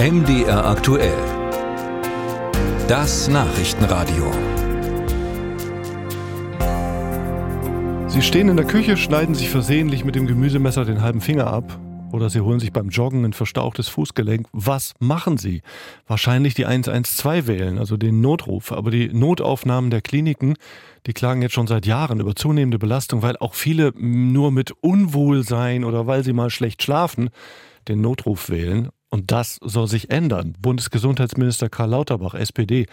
MDR aktuell. Das Nachrichtenradio. Sie stehen in der Küche, schneiden sich versehentlich mit dem Gemüsemesser den halben Finger ab. Oder Sie holen sich beim Joggen ein verstauchtes Fußgelenk. Was machen Sie? Wahrscheinlich die 112 wählen, also den Notruf. Aber die Notaufnahmen der Kliniken, die klagen jetzt schon seit Jahren über zunehmende Belastung, weil auch viele nur mit Unwohlsein oder weil sie mal schlecht schlafen, den Notruf wählen. Und das soll sich ändern. Bundesgesundheitsminister Karl Lauterbach, SPD,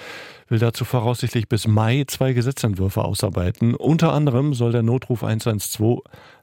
will dazu voraussichtlich bis Mai zwei Gesetzentwürfe ausarbeiten. Unter anderem soll der Notruf 112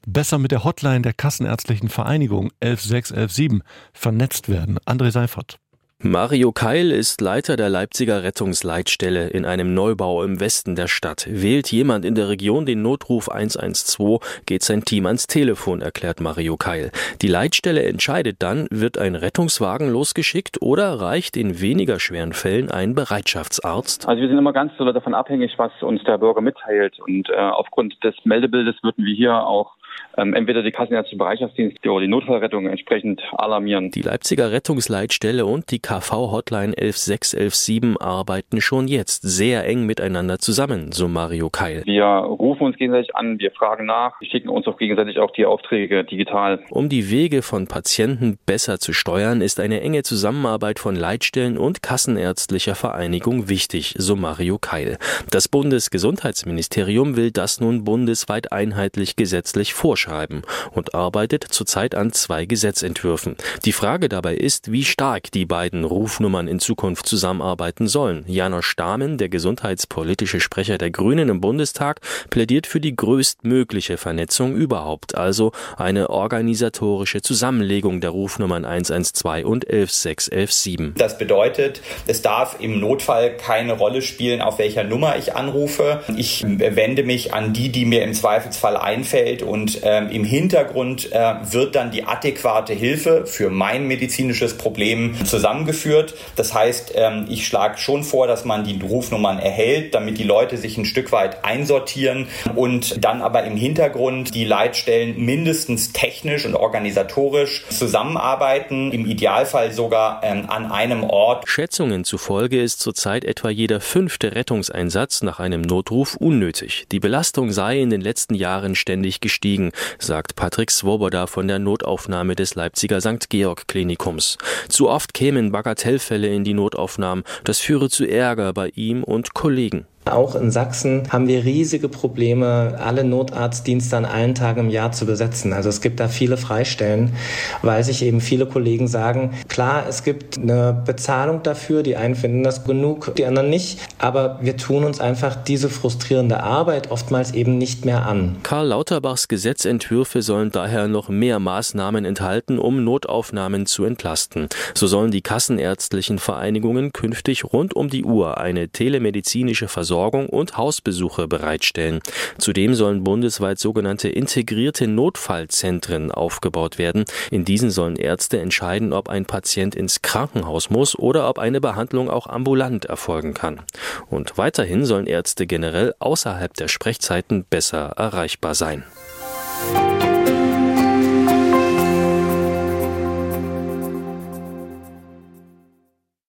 besser mit der Hotline der Kassenärztlichen Vereinigung 11617 vernetzt werden. André Seifert. Mario Keil ist Leiter der Leipziger Rettungsleitstelle in einem Neubau im Westen der Stadt. Wählt jemand in der Region den Notruf 112, geht sein Team ans Telefon, erklärt Mario Keil. Die Leitstelle entscheidet dann, wird ein Rettungswagen losgeschickt oder reicht in weniger schweren Fällen ein Bereitschaftsarzt? Also wir sind immer ganz davon abhängig, was uns der Bürger mitteilt. Und äh, aufgrund des Meldebildes würden wir hier auch ähm, entweder die Kassenärztliche Bereitschaftsdienste oder die Notfallrettung entsprechend alarmieren. Die Leipziger Rettungsleitstelle und die KV-Hotline 11617 arbeiten schon jetzt sehr eng miteinander zusammen, so Mario Keil. Wir rufen uns gegenseitig an, wir fragen nach, wir schicken uns auch gegenseitig auch die Aufträge digital. Um die Wege von Patienten besser zu steuern, ist eine enge Zusammenarbeit von Leitstellen und Kassenärztlicher Vereinigung wichtig, so Mario Keil. Das Bundesgesundheitsministerium will das nun bundesweit einheitlich gesetzlich vorschreiben und arbeitet zurzeit an zwei Gesetzentwürfen. Die Frage dabei ist, wie stark die beiden Rufnummern in Zukunft zusammenarbeiten sollen. Jana Stamen, der gesundheitspolitische Sprecher der Grünen im Bundestag, plädiert für die größtmögliche Vernetzung überhaupt, also eine organisatorische Zusammenlegung der Rufnummern 112 und 11617. Das bedeutet, es darf im Notfall keine Rolle spielen, auf welcher Nummer ich anrufe. Ich wende mich an die, die mir im Zweifelsfall einfällt ähm, im Hintergrund äh, wird dann die adäquate Hilfe für mein medizinisches Problem zusammengeführt. Das heißt, ähm, ich schlage schon vor, dass man die Rufnummern erhält, damit die Leute sich ein Stück weit einsortieren und dann aber im Hintergrund die Leitstellen mindestens technisch und organisatorisch zusammenarbeiten, im Idealfall sogar ähm, an einem Ort. Schätzungen zufolge ist zurzeit etwa jeder fünfte Rettungseinsatz nach einem Notruf unnötig. Die Belastung sei in den letzten Jahren ständig gestiegen liegen, sagt Patrick Swoboda von der Notaufnahme des Leipziger St. Georg Klinikums. Zu oft kämen Bagatellfälle in die Notaufnahmen. Das führe zu Ärger bei ihm und Kollegen. Auch in Sachsen haben wir riesige Probleme, alle Notarztdienste an allen Tagen im Jahr zu besetzen. Also es gibt da viele Freistellen, weil sich eben viele Kollegen sagen, klar, es gibt eine Bezahlung dafür, die einen finden das genug, die anderen nicht, aber wir tun uns einfach diese frustrierende Arbeit oftmals eben nicht mehr an. Karl Lauterbachs Gesetzentwürfe sollen daher noch mehr Maßnahmen enthalten, um Notaufnahmen zu entlasten. So sollen die kassenärztlichen Vereinigungen künftig rund um die Uhr eine telemedizinische Versorgung Versorgung und Hausbesuche bereitstellen. Zudem sollen bundesweit sogenannte integrierte Notfallzentren aufgebaut werden. In diesen sollen Ärzte entscheiden, ob ein Patient ins Krankenhaus muss oder ob eine Behandlung auch ambulant erfolgen kann. Und weiterhin sollen Ärzte generell außerhalb der Sprechzeiten besser erreichbar sein.